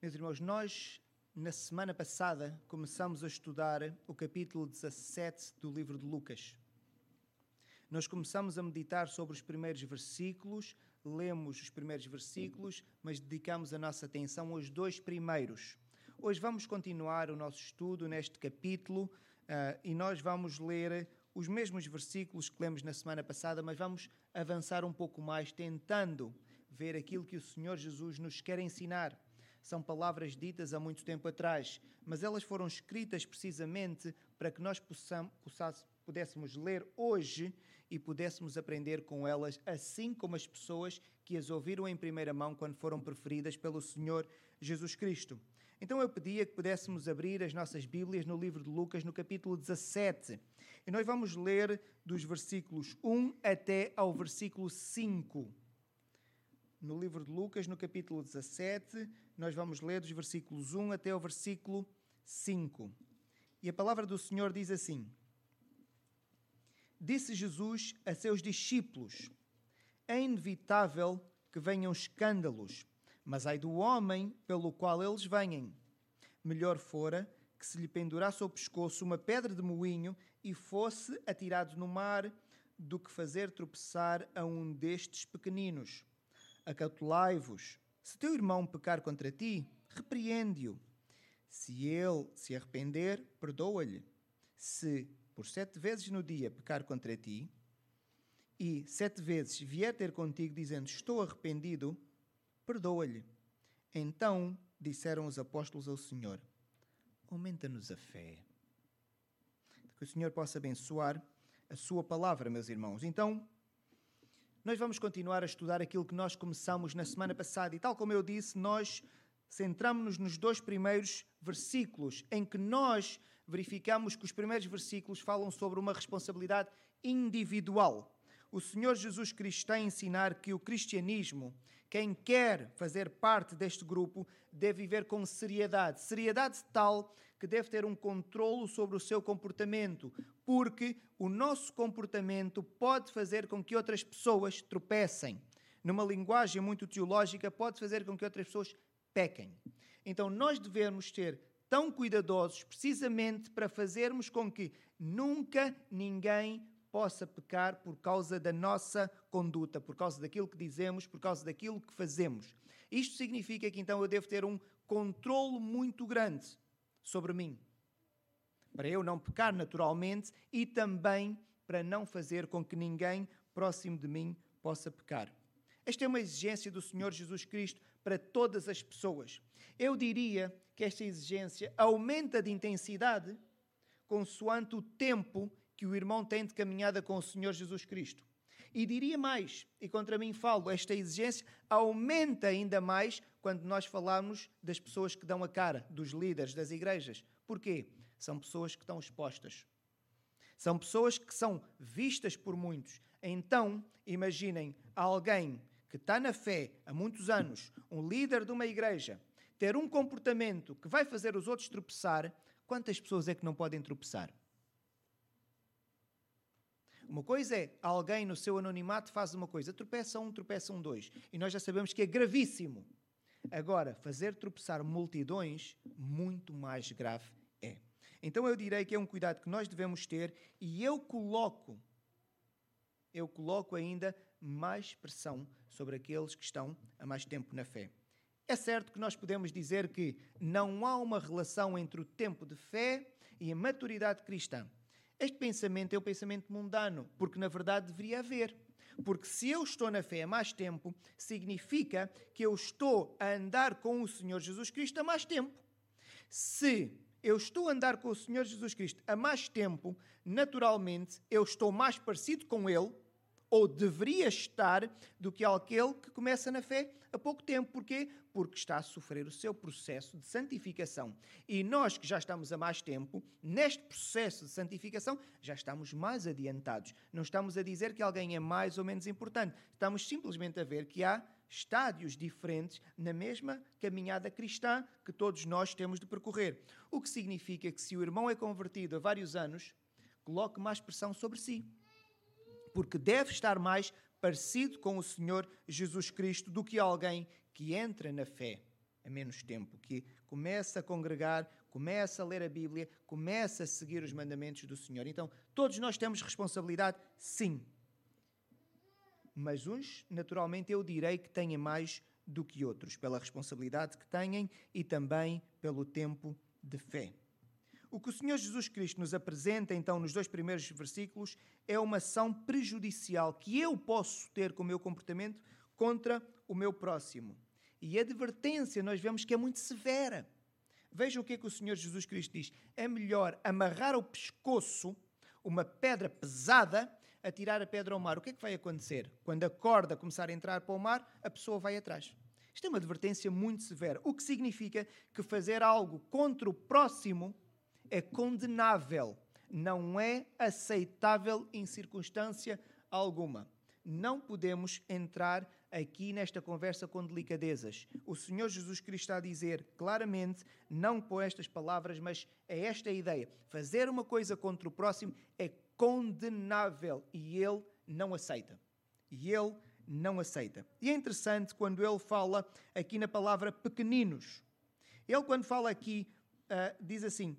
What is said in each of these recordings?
Meus irmãos, nós na semana passada começamos a estudar o capítulo 17 do livro de Lucas. Nós começamos a meditar sobre os primeiros versículos, lemos os primeiros versículos, mas dedicamos a nossa atenção aos dois primeiros. Hoje vamos continuar o nosso estudo neste capítulo uh, e nós vamos ler os mesmos versículos que lemos na semana passada, mas vamos avançar um pouco mais, tentando ver aquilo que o Senhor Jesus nos quer ensinar. São palavras ditas há muito tempo atrás, mas elas foram escritas precisamente para que nós possamos, pudéssemos ler hoje e pudéssemos aprender com elas, assim como as pessoas que as ouviram em primeira mão quando foram preferidas pelo Senhor Jesus Cristo. Então eu pedia que pudéssemos abrir as nossas Bíblias no livro de Lucas, no capítulo 17. E nós vamos ler dos versículos 1 até ao versículo 5 no livro de Lucas, no capítulo 17, nós vamos ler dos versículos 1 até o versículo 5. E a palavra do Senhor diz assim: Disse Jesus a seus discípulos: É inevitável que venham escândalos, mas ai do homem pelo qual eles venham. Melhor fora que se lhe pendurasse ao pescoço uma pedra de moinho e fosse atirado no mar, do que fazer tropeçar a um destes pequeninos acautelai-vos. Se teu irmão pecar contra ti, repreende-o. Se ele se arrepender, perdoa-lhe. Se por sete vezes no dia pecar contra ti, e sete vezes vier ter contigo dizendo estou arrependido, perdoa-lhe. Então disseram os apóstolos ao Senhor: Aumenta-nos a fé. Que o Senhor possa abençoar a sua palavra, meus irmãos. Então, nós vamos continuar a estudar aquilo que nós começamos na semana passada e, tal como eu disse, nós centramos-nos nos dois primeiros versículos, em que nós verificamos que os primeiros versículos falam sobre uma responsabilidade individual. O Senhor Jesus Cristo está a ensinar que o cristianismo, quem quer fazer parte deste grupo, deve viver com seriedade. Seriedade tal que deve ter um controlo sobre o seu comportamento, porque o nosso comportamento pode fazer com que outras pessoas tropecem. Numa linguagem muito teológica, pode fazer com que outras pessoas pequem. Então, nós devemos ser tão cuidadosos precisamente para fazermos com que nunca ninguém possa pecar por causa da nossa conduta, por causa daquilo que dizemos, por causa daquilo que fazemos. Isto significa que então eu devo ter um controle muito grande sobre mim para eu não pecar naturalmente e também para não fazer com que ninguém próximo de mim possa pecar. Esta é uma exigência do Senhor Jesus Cristo para todas as pessoas. Eu diria que esta exigência aumenta de intensidade consoante o tempo que o irmão tem de caminhada com o Senhor Jesus Cristo. E diria mais, e contra mim falo, esta exigência aumenta ainda mais quando nós falamos das pessoas que dão a cara, dos líderes das igrejas. Porquê? São pessoas que estão expostas. São pessoas que são vistas por muitos. Então, imaginem alguém que está na fé há muitos anos, um líder de uma igreja, ter um comportamento que vai fazer os outros tropeçar, quantas pessoas é que não podem tropeçar? Uma coisa é alguém no seu anonimato faz uma coisa, tropeça um, tropeça um, dois. E nós já sabemos que é gravíssimo. Agora, fazer tropeçar multidões, muito mais grave é. Então eu direi que é um cuidado que nós devemos ter e eu coloco, eu coloco ainda mais pressão sobre aqueles que estão há mais tempo na fé. É certo que nós podemos dizer que não há uma relação entre o tempo de fé e a maturidade cristã. Este pensamento é o pensamento mundano, porque na verdade deveria haver. Porque se eu estou na fé há mais tempo, significa que eu estou a andar com o Senhor Jesus Cristo há mais tempo. Se eu estou a andar com o Senhor Jesus Cristo há mais tempo, naturalmente eu estou mais parecido com Ele, ou deveria estar, do que aquele que começa na fé há pouco tempo. Porquê? Porque está a sofrer o seu processo de santificação. E nós que já estamos há mais tempo, neste processo de santificação, já estamos mais adiantados. Não estamos a dizer que alguém é mais ou menos importante. Estamos simplesmente a ver que há estádios diferentes na mesma caminhada cristã que todos nós temos de percorrer. O que significa que se o irmão é convertido há vários anos, coloque mais pressão sobre si. Porque deve estar mais parecido com o Senhor Jesus Cristo do que alguém que entra na fé a menos tempo, que começa a congregar, começa a ler a Bíblia, começa a seguir os mandamentos do Senhor. Então, todos nós temos responsabilidade, sim. Mas uns, naturalmente, eu direi que têm mais do que outros, pela responsabilidade que têm e também pelo tempo de fé. O que o Senhor Jesus Cristo nos apresenta, então, nos dois primeiros versículos, é uma ação prejudicial que eu posso ter com o meu comportamento contra o meu próximo. E a advertência nós vemos que é muito severa. Vejam o que é que o Senhor Jesus Cristo diz: é melhor amarrar ao pescoço uma pedra pesada a tirar a pedra ao mar. O que é que vai acontecer? Quando a corda começar a entrar para o mar, a pessoa vai atrás. Isto é uma advertência muito severa, o que significa que fazer algo contra o próximo é condenável, não é aceitável em circunstância alguma. Não podemos entrar aqui nesta conversa com delicadezas. O Senhor Jesus Cristo está a dizer claramente, não com estas palavras, mas é esta a ideia. Fazer uma coisa contra o próximo é condenável e ele não aceita. E ele não aceita. E é interessante quando ele fala aqui na palavra pequeninos. Ele, quando fala aqui, uh, diz assim: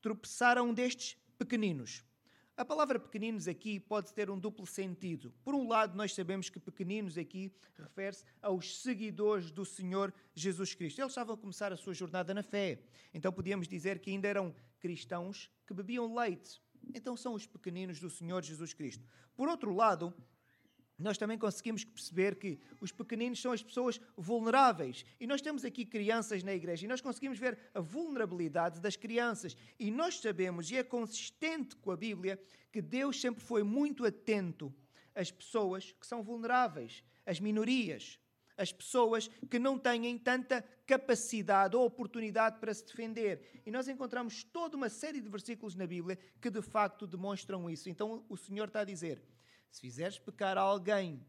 tropeçaram destes pequeninos. A palavra pequeninos aqui pode ter um duplo sentido. Por um lado, nós sabemos que pequeninos aqui refere-se aos seguidores do Senhor Jesus Cristo. Eles estavam a começar a sua jornada na fé. Então podíamos dizer que ainda eram cristãos que bebiam leite. Então são os pequeninos do Senhor Jesus Cristo. Por outro lado, nós também conseguimos perceber que os pequeninos são as pessoas vulneráveis. E nós temos aqui crianças na igreja e nós conseguimos ver a vulnerabilidade das crianças. E nós sabemos, e é consistente com a Bíblia, que Deus sempre foi muito atento às pessoas que são vulneráveis, às minorias, às pessoas que não têm tanta capacidade ou oportunidade para se defender. E nós encontramos toda uma série de versículos na Bíblia que de facto demonstram isso. Então o Senhor está a dizer se fizeres pecar a alguém,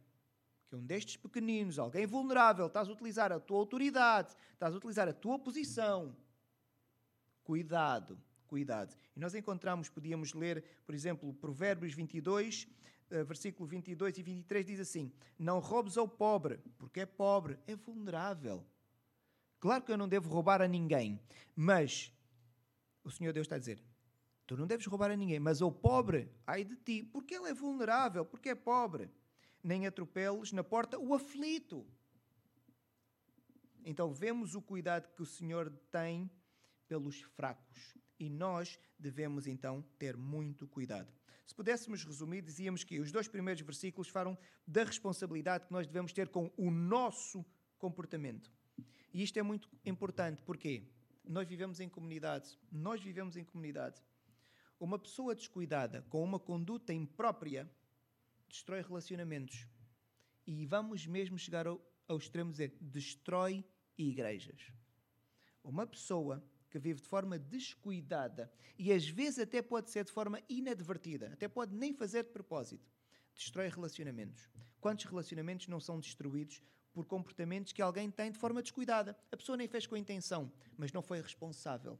que é um destes pequeninos, alguém vulnerável, estás a utilizar a tua autoridade, estás a utilizar a tua posição, cuidado, cuidado. E nós encontramos, podíamos ler, por exemplo, Provérbios 22, eh, versículo 22 e 23 diz assim: Não roubes ao pobre, porque é pobre, é vulnerável. Claro que eu não devo roubar a ninguém, mas o Senhor Deus está a dizer: Tu não deves roubar a ninguém, mas ao pobre, ai de ti, porque ele é vulnerável, porque é pobre. Nem atropeles na porta o aflito. Então vemos o cuidado que o Senhor tem pelos fracos. E nós devemos então ter muito cuidado. Se pudéssemos resumir, dizíamos que os dois primeiros versículos falam da responsabilidade que nós devemos ter com o nosso comportamento. E isto é muito importante porque nós vivemos em comunidade. Nós vivemos em comunidade. Uma pessoa descuidada com uma conduta imprópria destrói relacionamentos. E vamos mesmo chegar ao, ao extremo de dizer destrói igrejas. Uma pessoa que vive de forma descuidada e às vezes até pode ser de forma inadvertida, até pode nem fazer de propósito, destrói relacionamentos. Quantos relacionamentos não são destruídos por comportamentos que alguém tem de forma descuidada? A pessoa nem fez com intenção, mas não foi responsável.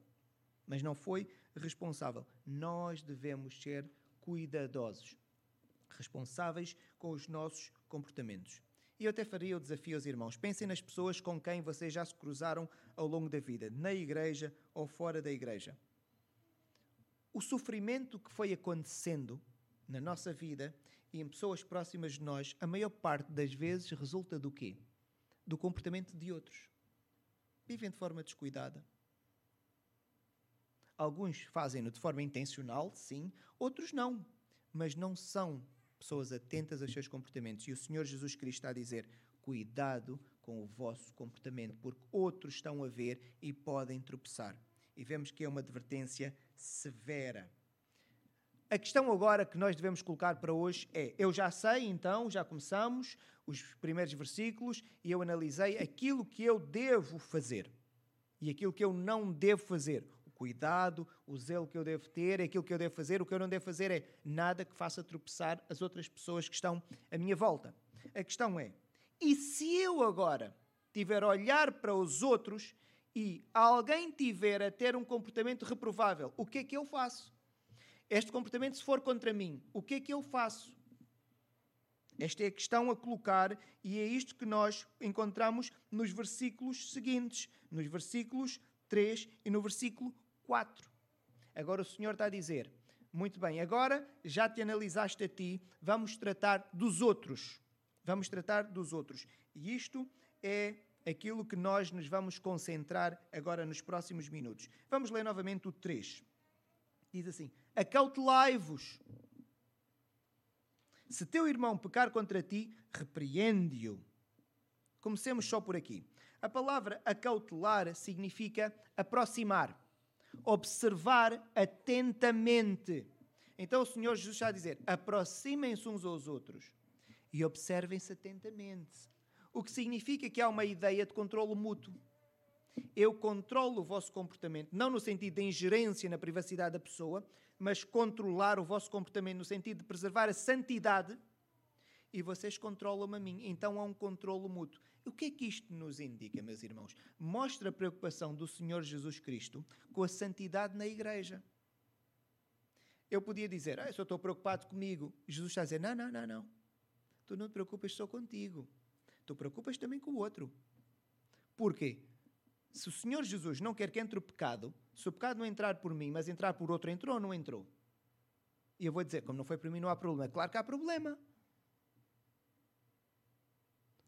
Mas não foi responsável. Nós devemos ser cuidadosos, responsáveis com os nossos comportamentos. E eu até faria o desafio aos irmãos: pensem nas pessoas com quem vocês já se cruzaram ao longo da vida, na igreja ou fora da igreja. O sofrimento que foi acontecendo na nossa vida e em pessoas próximas de nós, a maior parte das vezes resulta do quê? Do comportamento de outros. Vivem de forma descuidada, Alguns fazem-no de forma intencional, sim, outros não. Mas não são pessoas atentas aos seus comportamentos. E o Senhor Jesus Cristo está a dizer: cuidado com o vosso comportamento, porque outros estão a ver e podem tropeçar. E vemos que é uma advertência severa. A questão agora que nós devemos colocar para hoje é: eu já sei, então, já começamos os primeiros versículos e eu analisei aquilo que eu devo fazer e aquilo que eu não devo fazer cuidado, o zelo que eu devo ter, aquilo que eu devo fazer. O que eu não devo fazer é nada que faça tropeçar as outras pessoas que estão à minha volta. A questão é: e se eu agora tiver a olhar para os outros e alguém tiver a ter um comportamento reprovável, o que é que eu faço? Este comportamento, se for contra mim, o que é que eu faço? Esta é a questão a colocar e é isto que nós encontramos nos versículos seguintes, nos versículos 3 e no versículo 4. Agora o Senhor está a dizer: muito bem, agora já te analisaste a ti, vamos tratar dos outros. Vamos tratar dos outros. E isto é aquilo que nós nos vamos concentrar agora nos próximos minutos. Vamos ler novamente o 3. Diz assim: Acautelai-vos se teu irmão pecar contra ti, repreende-o. Comecemos só por aqui. A palavra acautelar significa aproximar, observar atentamente. Então o Senhor Jesus está a dizer: aproximem-se uns aos outros e observem-se atentamente. O que significa que há uma ideia de controle mútuo. Eu controlo o vosso comportamento, não no sentido de ingerência na privacidade da pessoa, mas controlar o vosso comportamento no sentido de preservar a santidade e vocês controlam a mim. Então há um controlo mútuo. O que é que isto nos indica, meus irmãos? Mostra a preocupação do Senhor Jesus Cristo com a santidade na igreja. Eu podia dizer, ah, eu só estou preocupado comigo. Jesus está a dizer, não, não, não, não. Tu não te preocupas só contigo. Tu preocupas também com o outro. Porquê? Se o Senhor Jesus não quer que entre o pecado, se o pecado não entrar por mim, mas entrar por outro, entrou ou não entrou? E eu vou dizer, como não foi por mim, não há problema. Claro que há problema.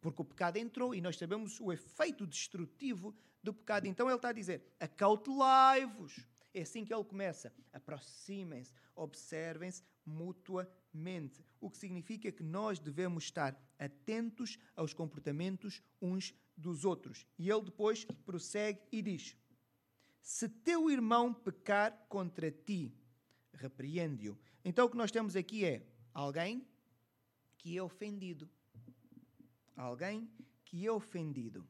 Porque o pecado entrou e nós sabemos o efeito destrutivo do pecado. Então ele está a dizer: acautelai-vos. É assim que ele começa. Aproximem-se, observem-se mutuamente. O que significa que nós devemos estar atentos aos comportamentos uns dos outros. E ele depois prossegue e diz: Se teu irmão pecar contra ti, repreende-o. Então o que nós temos aqui é alguém que é ofendido. Alguém que é ofendido.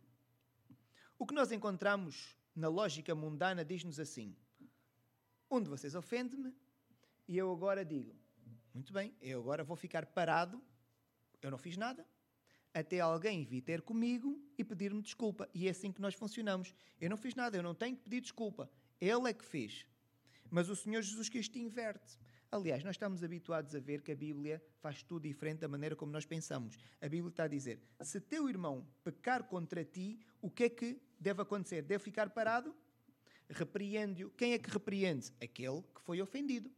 O que nós encontramos na lógica mundana diz-nos assim: um de vocês ofende-me e eu agora digo: muito bem, eu agora vou ficar parado, eu não fiz nada, até alguém vir ter comigo e pedir-me desculpa. E é assim que nós funcionamos. Eu não fiz nada, eu não tenho que pedir desculpa. Ele é que fez. Mas o Senhor Jesus Cristo inverte. Aliás, nós estamos habituados a ver que a Bíblia faz tudo diferente da maneira como nós pensamos. A Bíblia está a dizer: se teu irmão pecar contra ti, o que é que deve acontecer? Deve ficar parado? Repreende-o. Quem é que repreende? Aquele que foi ofendido.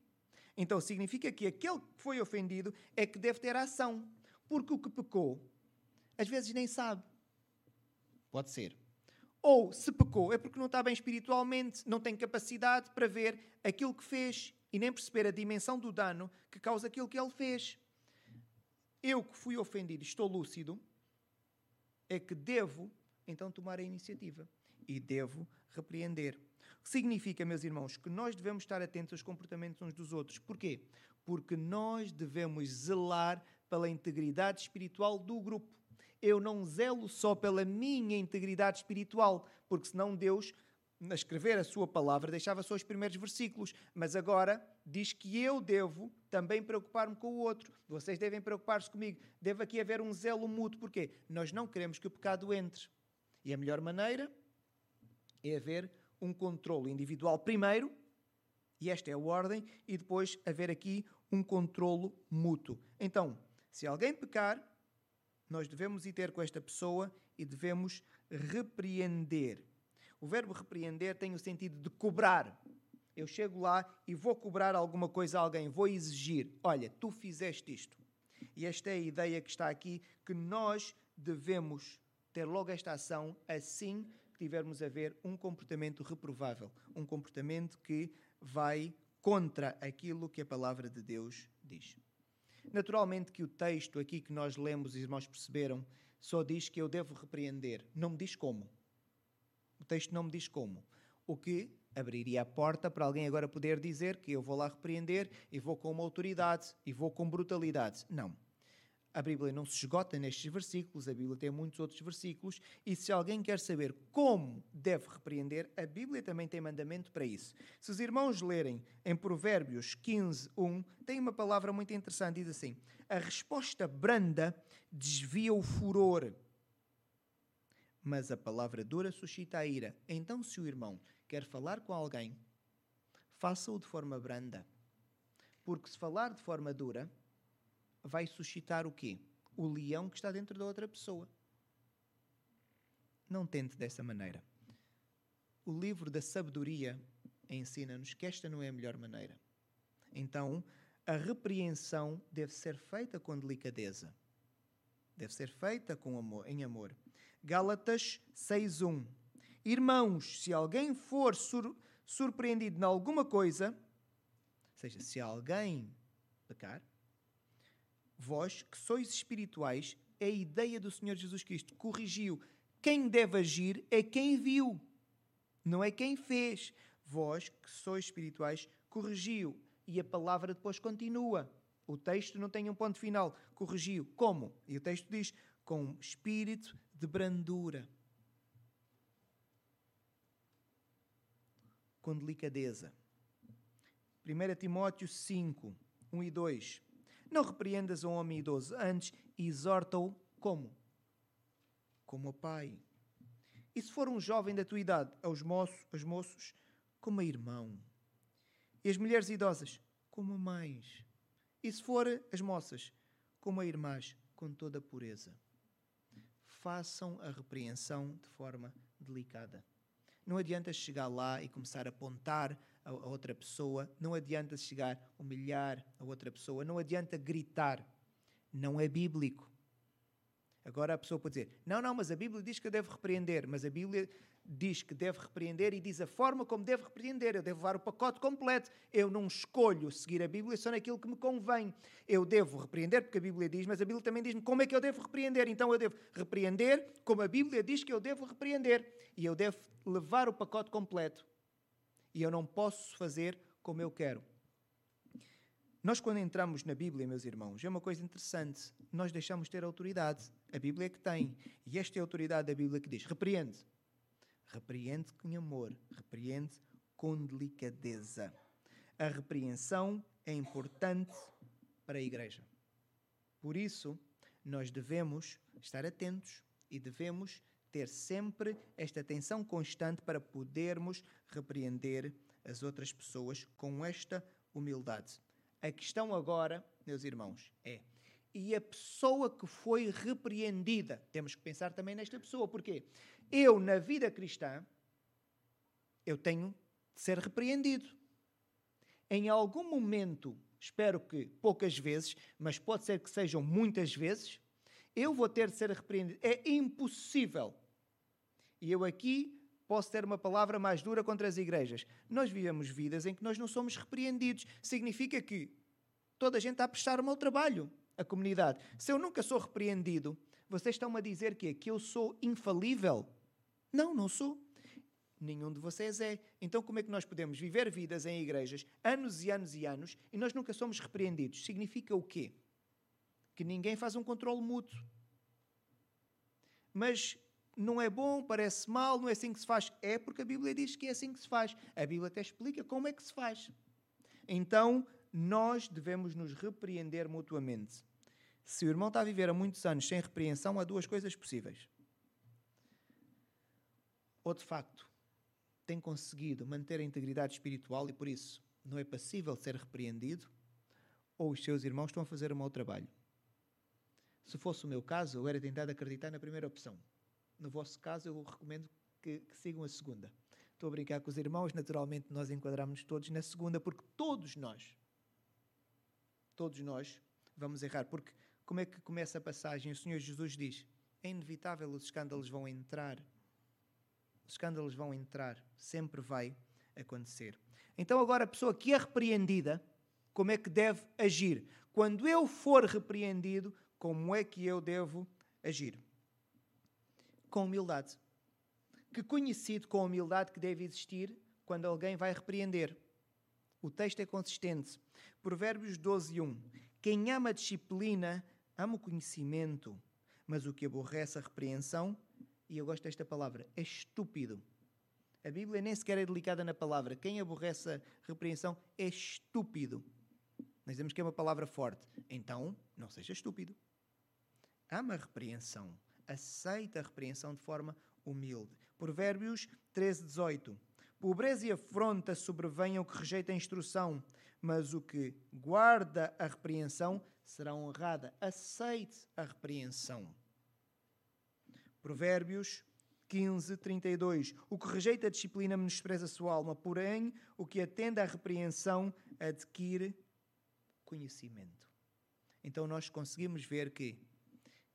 Então significa que aquele que foi ofendido é que deve ter ação. Porque o que pecou às vezes nem sabe. Pode ser. Ou, se pecou, é porque não está bem espiritualmente, não tem capacidade para ver aquilo que fez e nem perceber a dimensão do dano que causa aquilo que ele fez. Eu que fui ofendido, estou lúcido, é que devo então tomar a iniciativa e devo repreender. Significa, meus irmãos, que nós devemos estar atentos aos comportamentos uns dos outros. Porquê? Porque nós devemos zelar pela integridade espiritual do grupo eu não zelo só pela minha integridade espiritual, porque senão Deus, a escrever a sua palavra, deixava só os primeiros versículos, mas agora diz que eu devo também preocupar-me com o outro. Vocês devem preocupar-se comigo. Deve aqui haver um zelo mútuo, porque nós não queremos que o pecado entre. E a melhor maneira é haver um controle individual primeiro, e esta é a ordem, e depois haver aqui um controlo mútuo. Então, se alguém pecar, nós devemos ir ter com esta pessoa e devemos repreender. O verbo repreender tem o sentido de cobrar. Eu chego lá e vou cobrar alguma coisa a alguém, vou exigir: olha, tu fizeste isto. E esta é a ideia que está aqui, que nós devemos ter logo esta ação assim que tivermos a ver um comportamento reprovável, um comportamento que vai contra aquilo que a palavra de Deus diz. Naturalmente que o texto aqui que nós lemos, os irmãos perceberam, só diz que eu devo repreender, não me diz como. O texto não me diz como. O que abriria a porta para alguém agora poder dizer que eu vou lá repreender e vou com uma autoridade e vou com brutalidade. Não. A Bíblia não se esgota nestes versículos, a Bíblia tem muitos outros versículos, e se alguém quer saber como deve repreender, a Bíblia também tem mandamento para isso. Se os irmãos lerem em Provérbios 15, 1, tem uma palavra muito interessante, diz assim: A resposta branda desvia o furor, mas a palavra dura suscita a ira. Então, se o irmão quer falar com alguém, faça-o de forma branda. Porque se falar de forma dura, vai suscitar o quê? o leão que está dentro da outra pessoa. Não tente dessa maneira. O livro da sabedoria ensina-nos que esta não é a melhor maneira. Então, a repreensão deve ser feita com delicadeza. Deve ser feita com amor, em amor. Gálatas 6:1. Irmãos, se alguém for sur surpreendido em alguma coisa, ou seja, se alguém pecar, vós que sois espirituais, é a ideia do Senhor Jesus Cristo. Corrigiu. Quem deve agir é quem viu, não é quem fez. Vós que sois espirituais, corrigiu. E a palavra depois continua. O texto não tem um ponto final. Corrigiu. Como? E o texto diz: com espírito de brandura. Com delicadeza. 1 Timóteo 5, 1 e 2. Não repreendas um homem idoso, antes exorta-o como? Como a pai. E se for um jovem da tua idade, aos moços, aos moços, como a irmão. E as mulheres idosas, como a mães. E se for as moças, como a irmãs, com toda a pureza. Façam a repreensão de forma delicada. Não adianta chegar lá e começar a apontar a, outra pessoa, não adianta chegar a humilhar a outra pessoa, não adianta gritar. Não é bíblico. Agora a pessoa pode dizer: não, não, mas a Bíblia diz que eu devo repreender, mas a Bíblia diz que deve repreender e diz a forma como deve repreender. Eu devo levar o pacote completo. Eu não escolho seguir a Bíblia só naquilo que me convém. Eu devo repreender porque a Bíblia diz, mas a Bíblia também diz-me como é que eu devo repreender. Então eu devo repreender como a Bíblia diz que eu devo repreender. E eu devo levar o pacote completo. E eu não posso fazer como eu quero. Nós, quando entramos na Bíblia, meus irmãos, é uma coisa interessante. Nós deixamos ter autoridade. A Bíblia é que tem. E esta é a autoridade da Bíblia que diz: repreende. Repreende com amor. Repreende com delicadeza. A repreensão é importante para a igreja. Por isso, nós devemos estar atentos e devemos ter sempre esta atenção constante para podermos repreender as outras pessoas com esta humildade. A questão agora, meus irmãos, é: e a pessoa que foi repreendida? Temos que pensar também nesta pessoa, porque eu, na vida cristã, eu tenho de ser repreendido. Em algum momento, espero que poucas vezes, mas pode ser que sejam muitas vezes, eu vou ter de ser repreendido. É impossível e eu aqui posso ter uma palavra mais dura contra as igrejas. Nós vivemos vidas em que nós não somos repreendidos. Significa que toda a gente está a prestar o meu trabalho, a comunidade. Se eu nunca sou repreendido, vocês estão-me a dizer que, que eu sou infalível? Não, não sou. Nenhum de vocês é. Então, como é que nós podemos viver vidas em igrejas, anos e anos e anos, e nós nunca somos repreendidos? Significa o quê? Que ninguém faz um controle mútuo. Mas não é bom, parece mal, não é assim que se faz. É porque a Bíblia diz que é assim que se faz. A Bíblia até explica como é que se faz. Então, nós devemos nos repreender mutuamente. Se o irmão está a viver há muitos anos sem repreensão, há duas coisas possíveis. Ou de facto tem conseguido manter a integridade espiritual e por isso não é passível ser repreendido, ou os seus irmãos estão a fazer o mau trabalho. Se fosse o meu caso, eu era tentado acreditar na primeira opção. No vosso caso, eu recomendo que, que sigam a segunda. Estou a brincar com os irmãos, naturalmente nós enquadramos todos na segunda, porque todos nós, todos nós vamos errar. Porque como é que começa a passagem? O Senhor Jesus diz: é inevitável, os escândalos vão entrar. Os escândalos vão entrar, sempre vai acontecer. Então, agora, a pessoa que é repreendida, como é que deve agir? Quando eu for repreendido, como é que eu devo agir? com humildade. Que conhecido com a humildade que deve existir quando alguém vai repreender. O texto é consistente. Provérbios 12, 1. Quem ama a disciplina, ama o conhecimento, mas o que aborrece a repreensão, e eu gosto desta palavra, é estúpido. A Bíblia nem sequer é delicada na palavra. Quem aborrece a repreensão é estúpido. Nós dizemos que é uma palavra forte. Então, não seja estúpido. Ama a repreensão aceita a repreensão de forma humilde. Provérbios 13, 18. Pobreza e afronta sobrevêm ao que rejeita a instrução, mas o que guarda a repreensão será honrada. Aceite a repreensão. Provérbios 15, 32. O que rejeita a disciplina menospreza a sua alma, porém, o que atende à repreensão adquire conhecimento. Então, nós conseguimos ver que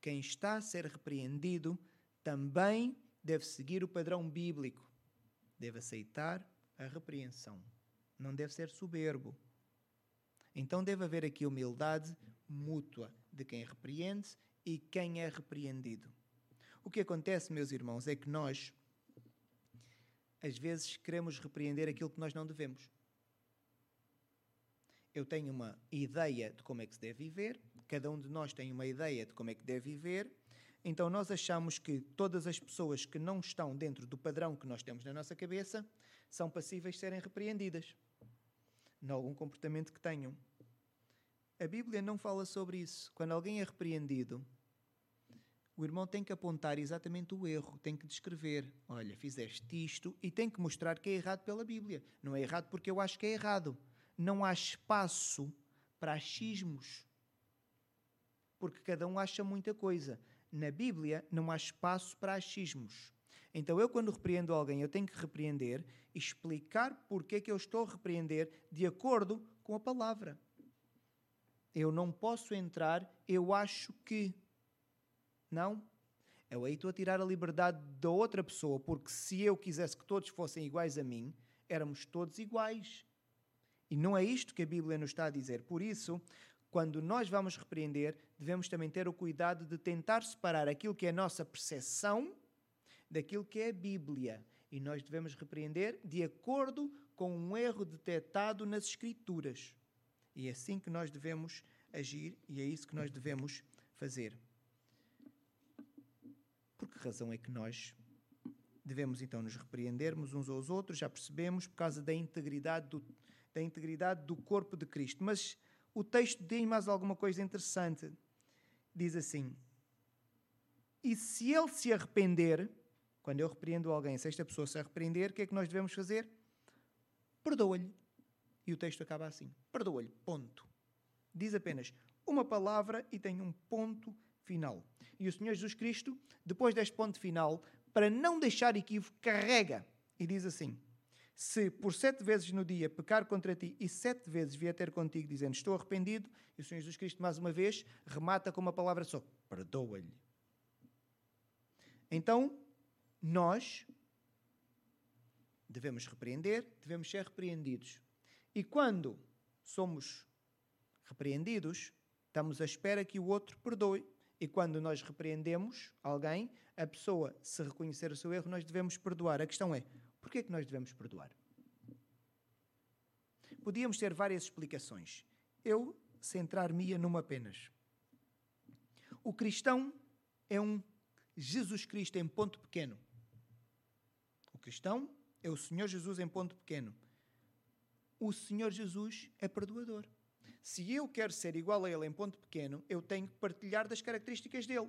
quem está a ser repreendido também deve seguir o padrão bíblico, deve aceitar a repreensão, não deve ser soberbo. Então, deve haver aqui humildade mútua de quem repreende e quem é repreendido. O que acontece, meus irmãos, é que nós, às vezes, queremos repreender aquilo que nós não devemos. Eu tenho uma ideia de como é que se deve viver, cada um de nós tem uma ideia de como é que deve viver, então nós achamos que todas as pessoas que não estão dentro do padrão que nós temos na nossa cabeça são passíveis de serem repreendidas em algum comportamento que tenham. A Bíblia não fala sobre isso. Quando alguém é repreendido, o irmão tem que apontar exatamente o erro, tem que descrever: olha, fizeste isto, e tem que mostrar que é errado pela Bíblia. Não é errado porque eu acho que é errado. Não há espaço para achismos. Porque cada um acha muita coisa. Na Bíblia não há espaço para achismos. Então eu, quando repreendo alguém, eu tenho que repreender e explicar porque é que eu estou a repreender de acordo com a palavra. Eu não posso entrar, eu acho que. Não. Eu aí estou a tirar a liberdade da outra pessoa, porque se eu quisesse que todos fossem iguais a mim, éramos todos iguais. E não é isto que a Bíblia nos está a dizer. Por isso, quando nós vamos repreender, devemos também ter o cuidado de tentar separar aquilo que é a nossa percepção daquilo que é a Bíblia. E nós devemos repreender de acordo com um erro detectado nas Escrituras. E é assim que nós devemos agir e é isso que nós devemos fazer. Por que razão é que nós devemos então nos repreendermos uns aos outros? Já percebemos, por causa da integridade do, da integridade do corpo de Cristo. Mas o texto diz mais alguma coisa interessante. Diz assim: E se ele se arrepender, quando eu repreendo alguém, se esta pessoa se arrepender, o que é que nós devemos fazer? Perdoa-lhe. E o texto acaba assim: perdoa-lhe, ponto. Diz apenas uma palavra e tem um ponto final. E o Senhor Jesus Cristo, depois deste ponto final, para não deixar equívoco, carrega e diz assim: Se por sete vezes no dia pecar contra ti e sete vezes vier ter contigo dizendo estou arrependido, e o Senhor Jesus Cristo, mais uma vez, remata com uma palavra só: perdoa-lhe. Então, nós devemos repreender, devemos ser repreendidos. E quando somos repreendidos, estamos à espera que o outro perdoe. E quando nós repreendemos alguém, a pessoa, se reconhecer o seu erro, nós devemos perdoar. A questão é, por que é que nós devemos perdoar? Podíamos ter várias explicações. Eu centrar-me-ia numa apenas. O cristão é um Jesus Cristo em ponto pequeno cristão é o Senhor Jesus em ponto pequeno. O Senhor Jesus é perdoador. Se eu quero ser igual a Ele em ponto pequeno, eu tenho que partilhar das características dele.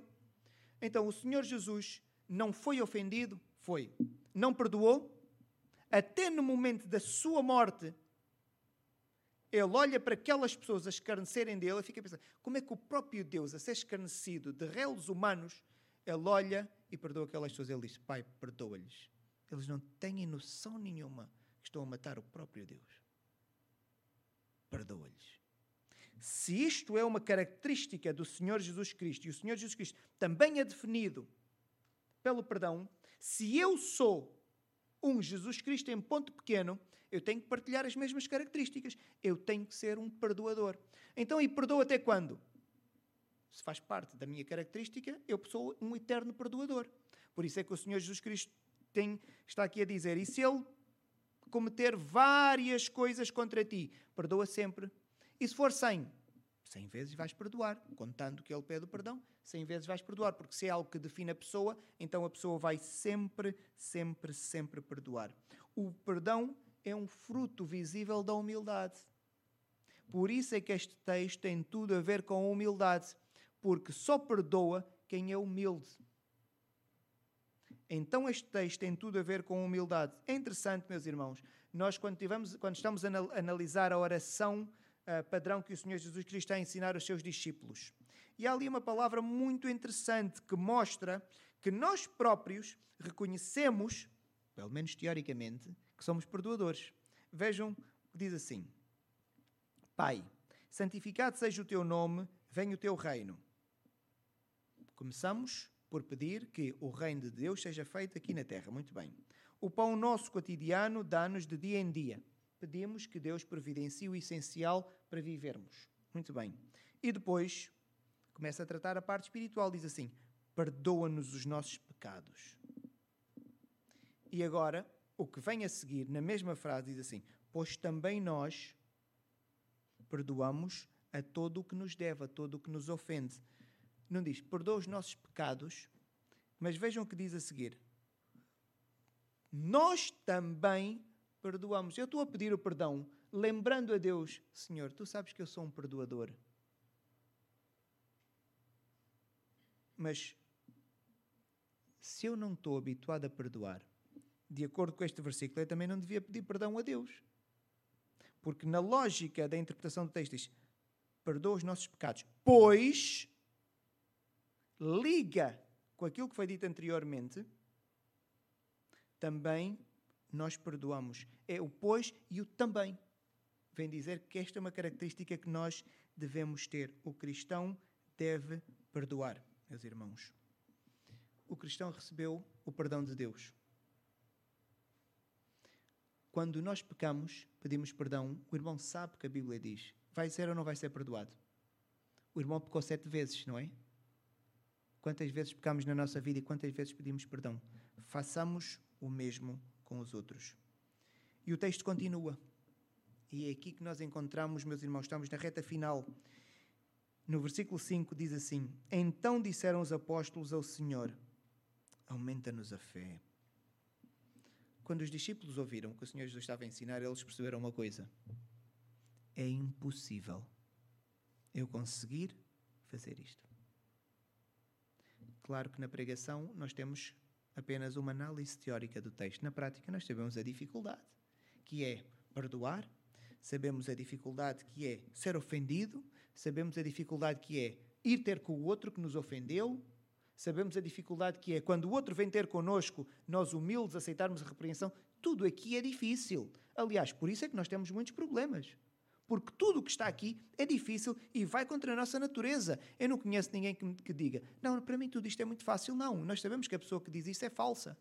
Então, o Senhor Jesus não foi ofendido? Foi. Não perdoou? Até no momento da sua morte, ele olha para aquelas pessoas a escarnecerem dele e fica a pensar: como é que o próprio Deus, a ser escarnecido de réus humanos, ele olha e perdoa aquelas pessoas? Ele diz: Pai, perdoa-lhes. Eles não têm noção nenhuma que estão a matar o próprio Deus. Perdoa-lhes. Se isto é uma característica do Senhor Jesus Cristo, e o Senhor Jesus Cristo também é definido pelo perdão, se eu sou um Jesus Cristo em ponto pequeno, eu tenho que partilhar as mesmas características. Eu tenho que ser um perdoador. Então, e perdoa até quando? Se faz parte da minha característica, eu sou um eterno perdoador. Por isso é que o Senhor Jesus Cristo tem, está aqui a dizer: e se ele cometer várias coisas contra ti, perdoa sempre. E se for cem, cem vezes vais perdoar, contando que ele pede o perdão, cem vezes vais perdoar, porque se é algo que define a pessoa, então a pessoa vai sempre, sempre, sempre perdoar. O perdão é um fruto visível da humildade. Por isso é que este texto tem tudo a ver com a humildade, porque só perdoa quem é humilde. Então este texto tem tudo a ver com humildade. É interessante, meus irmãos, nós quando, tivemos, quando estamos a analisar a oração uh, padrão que o Senhor Jesus Cristo está a ensinar aos seus discípulos. E há ali uma palavra muito interessante que mostra que nós próprios reconhecemos, pelo menos teoricamente, que somos perdoadores. Vejam que diz assim: Pai, santificado seja o teu nome, venha o teu reino. Começamos por pedir que o reino de Deus seja feito aqui na terra. Muito bem. O pão nosso cotidiano dá-nos de dia em dia. Pedimos que Deus providencie o essencial para vivermos. Muito bem. E depois começa a tratar a parte espiritual. Diz assim: perdoa-nos os nossos pecados. E agora, o que vem a seguir, na mesma frase, diz assim: Pois também nós perdoamos a todo o que nos deve, a todo o que nos ofende não diz perdoa os nossos pecados, mas vejam o que diz a seguir. Nós também perdoamos. Eu estou a pedir o perdão, lembrando a Deus, Senhor, tu sabes que eu sou um perdoador. Mas se eu não estou habituado a perdoar, de acordo com este versículo, eu também não devia pedir perdão a Deus. Porque na lógica da interpretação do texto diz: perdoa os nossos pecados, pois liga com aquilo que foi dito anteriormente, também nós perdoamos. É o pois e o também. Vem dizer que esta é uma característica que nós devemos ter. O cristão deve perdoar, meus irmãos. O cristão recebeu o perdão de Deus. Quando nós pecamos, pedimos perdão, o irmão sabe que a Bíblia diz: vai ser ou não vai ser perdoado? O irmão pecou sete vezes, não é? Quantas vezes pecamos na nossa vida e quantas vezes pedimos perdão? Façamos o mesmo com os outros. E o texto continua. E é aqui que nós encontramos, meus irmãos, estamos na reta final. No versículo 5 diz assim: Então disseram os apóstolos ao Senhor: Aumenta-nos a fé. Quando os discípulos ouviram o que o Senhor Jesus estava a ensinar, eles perceberam uma coisa: é impossível eu conseguir fazer isto. Claro que na pregação nós temos apenas uma análise teórica do texto. Na prática, nós sabemos a dificuldade, que é perdoar, sabemos a dificuldade que é ser ofendido, sabemos a dificuldade que é ir ter com o outro que nos ofendeu, sabemos a dificuldade que é quando o outro vem ter connosco, nós humildes aceitarmos a repreensão. Tudo aqui é difícil. Aliás, por isso é que nós temos muitos problemas porque tudo o que está aqui é difícil e vai contra a nossa natureza. Eu não conheço ninguém que, que diga, não, para mim tudo isto é muito fácil. Não, nós sabemos que a pessoa que diz isso é falsa.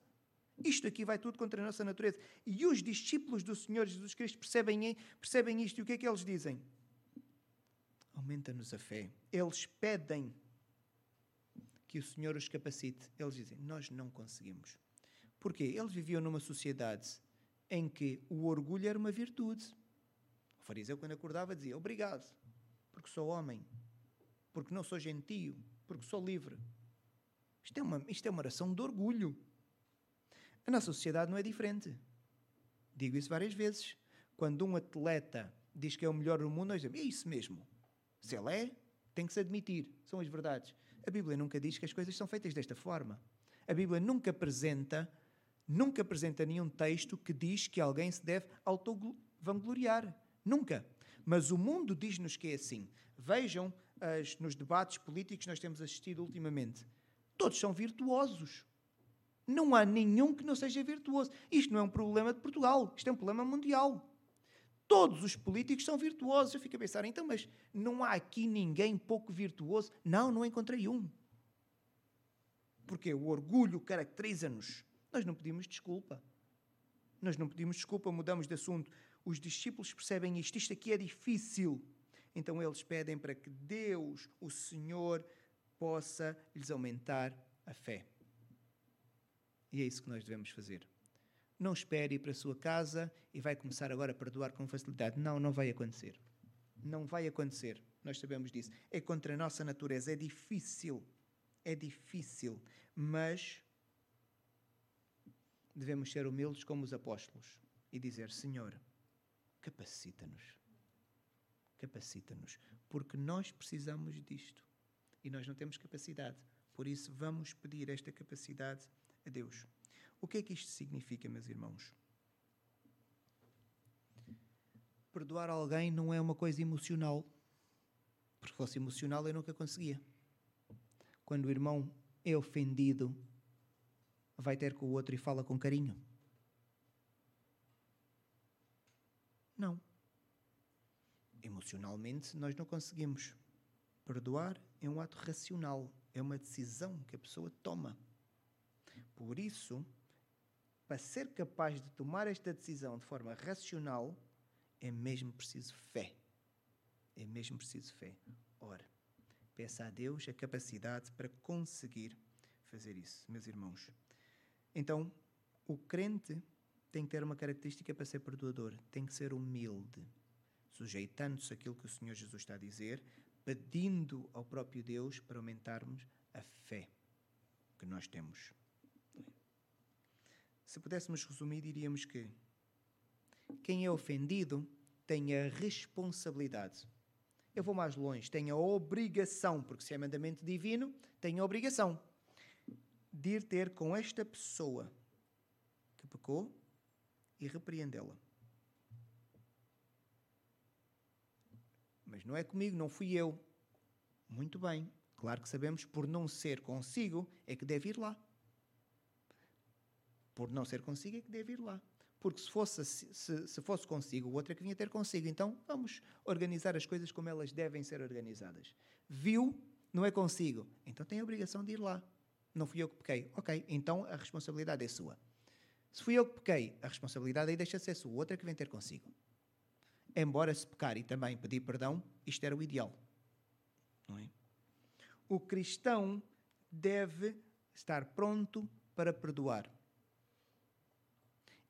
Isto aqui vai tudo contra a nossa natureza. E os discípulos do Senhor Jesus Cristo percebem, percebem isto. E o que é que eles dizem? Aumenta-nos a fé. Eles pedem que o Senhor os capacite. Eles dizem: Nós não conseguimos. Porquê? Eles viviam numa sociedade em que o orgulho era uma virtude. O fariseu, quando acordava, dizia: Obrigado, porque sou homem, porque não sou gentio, porque sou livre. Isto é uma, isto é uma oração de orgulho. A nossa sociedade não é diferente. Digo isso várias vezes. Quando um atleta diz que é o melhor do mundo, nós dizemos: É isso mesmo. Se ele é, tem que se admitir. São as verdades. A Bíblia nunca diz que as coisas são feitas desta forma. A Bíblia nunca apresenta, nunca apresenta nenhum texto que diz que alguém se deve auto-vangloriar. Nunca. Mas o mundo diz-nos que é assim. Vejam as, nos debates políticos que nós temos assistido ultimamente. Todos são virtuosos. Não há nenhum que não seja virtuoso. Isto não é um problema de Portugal, isto é um problema mundial. Todos os políticos são virtuosos. Eu fico a pensar, então, mas não há aqui ninguém pouco virtuoso? Não, não encontrei um. Porque o orgulho caracteriza-nos. Nós não pedimos desculpa. Nós não pedimos desculpa, mudamos de assunto os discípulos percebem isto, isto aqui é difícil. Então eles pedem para que Deus, o Senhor, possa lhes aumentar a fé. E é isso que nós devemos fazer. Não espere ir para a sua casa e vai começar agora a perdoar com facilidade. Não, não vai acontecer. Não vai acontecer. Nós sabemos disso. É contra a nossa natureza. É difícil. É difícil. Mas devemos ser humildes como os apóstolos e dizer: Senhor, capacita-nos. Capacita-nos. Porque nós precisamos disto. E nós não temos capacidade. Por isso, vamos pedir esta capacidade a Deus. O que é que isto significa, meus irmãos? perdoar alguém não é uma coisa emocional. Porque se fosse emocional eu nunca conseguia. Quando o irmão é ofendido, vai ter com o outro e fala com carinho. Não. Emocionalmente nós não conseguimos. Perdoar é um ato racional, é uma decisão que a pessoa toma. Por isso, para ser capaz de tomar esta decisão de forma racional, é mesmo preciso fé. É mesmo preciso fé. Ora, peça a Deus a capacidade para conseguir fazer isso, meus irmãos. Então, o crente tem que ter uma característica para ser perdoador, tem que ser humilde, sujeitando-se àquilo que o Senhor Jesus está a dizer, pedindo ao próprio Deus para aumentarmos a fé que nós temos. Se pudéssemos resumir, diríamos que quem é ofendido tem a responsabilidade. Eu vou mais longe, tem a obrigação, porque se é mandamento divino, tem a obrigação de ir ter com esta pessoa que pecou e repreendê-la. Mas não é comigo, não fui eu. Muito bem, claro que sabemos, por não ser consigo, é que deve ir lá. Por não ser consigo, é que deve ir lá. Porque se fosse, se, se fosse consigo, o outro é que vinha ter consigo. Então vamos organizar as coisas como elas devem ser organizadas. Viu, não é consigo. Então tem a obrigação de ir lá. Não fui eu que pequei. Ok, então a responsabilidade é sua. Se fui eu que pequei, a responsabilidade aí deixa de ser outro é que vem ter consigo. Embora se pecar e também pedir perdão, isto era o ideal. Não é? O cristão deve estar pronto para perdoar.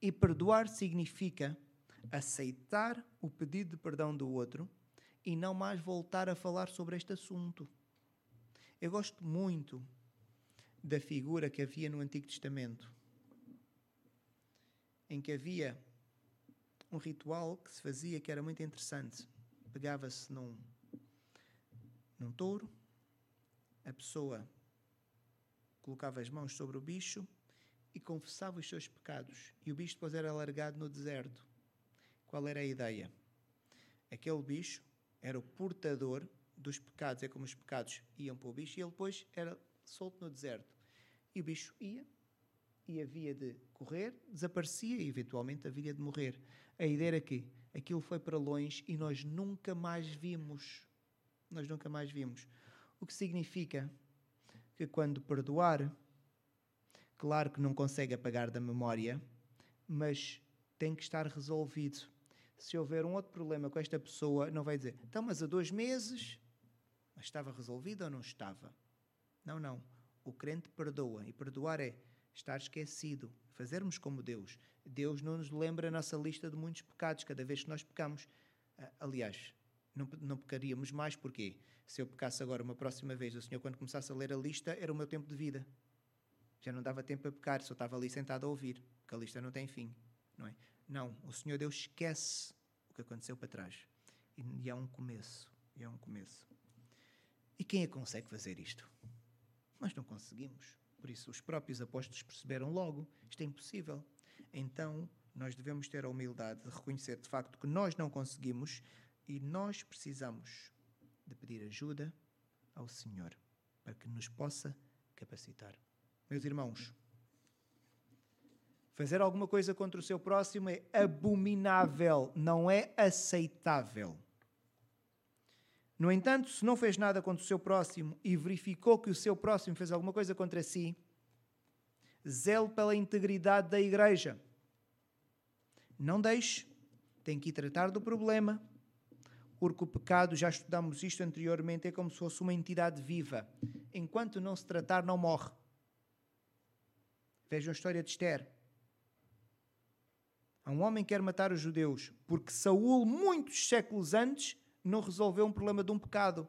E perdoar significa aceitar o pedido de perdão do outro e não mais voltar a falar sobre este assunto. Eu gosto muito da figura que havia no Antigo Testamento, em que havia um ritual que se fazia que era muito interessante. Pegava-se num, num touro, a pessoa colocava as mãos sobre o bicho e confessava os seus pecados. E o bicho depois era largado no deserto. Qual era a ideia? Aquele bicho era o portador dos pecados, é como os pecados iam para o bicho, e ele depois era solto no deserto. E o bicho ia, e havia de correr, desaparecia e eventualmente havia de morrer. A ideia era que aquilo foi para longe e nós nunca mais vimos. Nós nunca mais vimos. O que significa que quando perdoar, Claro que não consegue apagar da memória, mas tem que estar resolvido. Se houver um outro problema com esta pessoa, não vai dizer, então, mas há dois meses, estava resolvido ou não estava? Não, não. O crente perdoa. E perdoar é estar esquecido, fazermos como Deus. Deus não nos lembra a nossa lista de muitos pecados cada vez que nós pecamos. Ah, aliás, não, não pecaríamos mais, porque se eu pecasse agora uma próxima vez, o Senhor, quando começasse a ler a lista, era o meu tempo de vida já não dava tempo para pecar, só estava ali sentado a ouvir, porque a lista não tem fim, não é? Não, o Senhor Deus esquece o que aconteceu para trás. E, e há um começo, e há um começo. E quem é que consegue fazer isto? Nós não conseguimos. Por isso, os próprios apóstolos perceberam logo, isto é impossível. Então, nós devemos ter a humildade de reconhecer de facto que nós não conseguimos e nós precisamos de pedir ajuda ao Senhor para que nos possa capacitar. Meus irmãos, fazer alguma coisa contra o seu próximo é abominável, não é aceitável. No entanto, se não fez nada contra o seu próximo e verificou que o seu próximo fez alguma coisa contra si, zele pela integridade da igreja. Não deixe, tem que ir tratar do problema, porque o pecado, já estudamos isto anteriormente, é como se fosse uma entidade viva. Enquanto não se tratar, não morre. Vejam a história de Esther. Há um homem que quer matar os judeus porque Saul, muitos séculos antes, não resolveu um problema de um pecado.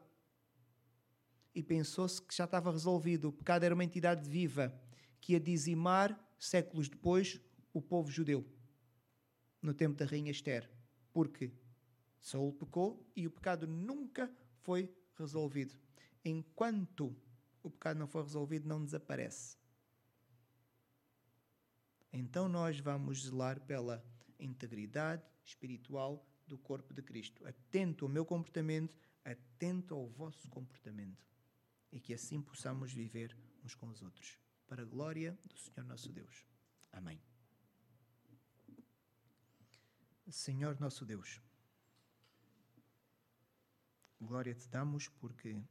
E pensou-se que já estava resolvido. O pecado era uma entidade viva que ia dizimar, séculos depois, o povo judeu. No tempo da rainha Esther. Porque Saul pecou e o pecado nunca foi resolvido. Enquanto o pecado não for resolvido, não desaparece então nós vamos zelar pela integridade espiritual do corpo de Cristo. Atento ao meu comportamento, atento ao vosso comportamento. E que assim possamos viver uns com os outros. Para a glória do Senhor nosso Deus. Amém. Senhor nosso Deus, glória te damos porque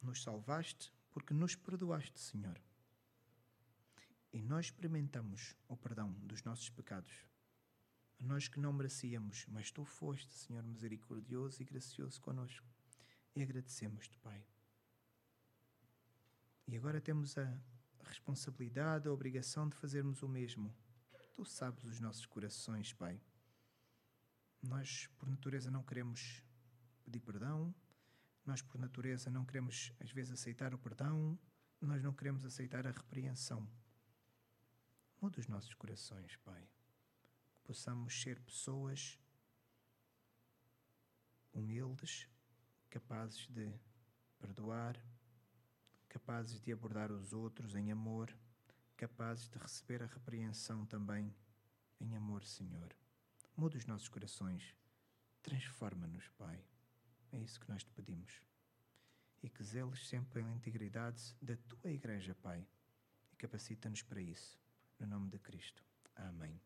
nos salvaste, porque nos perdoaste, Senhor. E nós experimentamos o perdão dos nossos pecados. Nós que não merecíamos, mas tu foste, Senhor, misericordioso e gracioso conosco. E agradecemos-te, Pai. E agora temos a responsabilidade, a obrigação de fazermos o mesmo. Tu sabes os nossos corações, Pai. Nós, por natureza, não queremos pedir perdão, nós, por natureza, não queremos, às vezes, aceitar o perdão, nós não queremos aceitar a repreensão. Muda os nossos corações, Pai. Possamos ser pessoas humildes, capazes de perdoar, capazes de abordar os outros em amor, capazes de receber a repreensão também em amor, Senhor. Muda os nossos corações, transforma-nos, Pai. É isso que nós te pedimos. E que zeles sempre pela integridade da tua Igreja, Pai, e capacita-nos para isso. No nome de Cristo. Amém.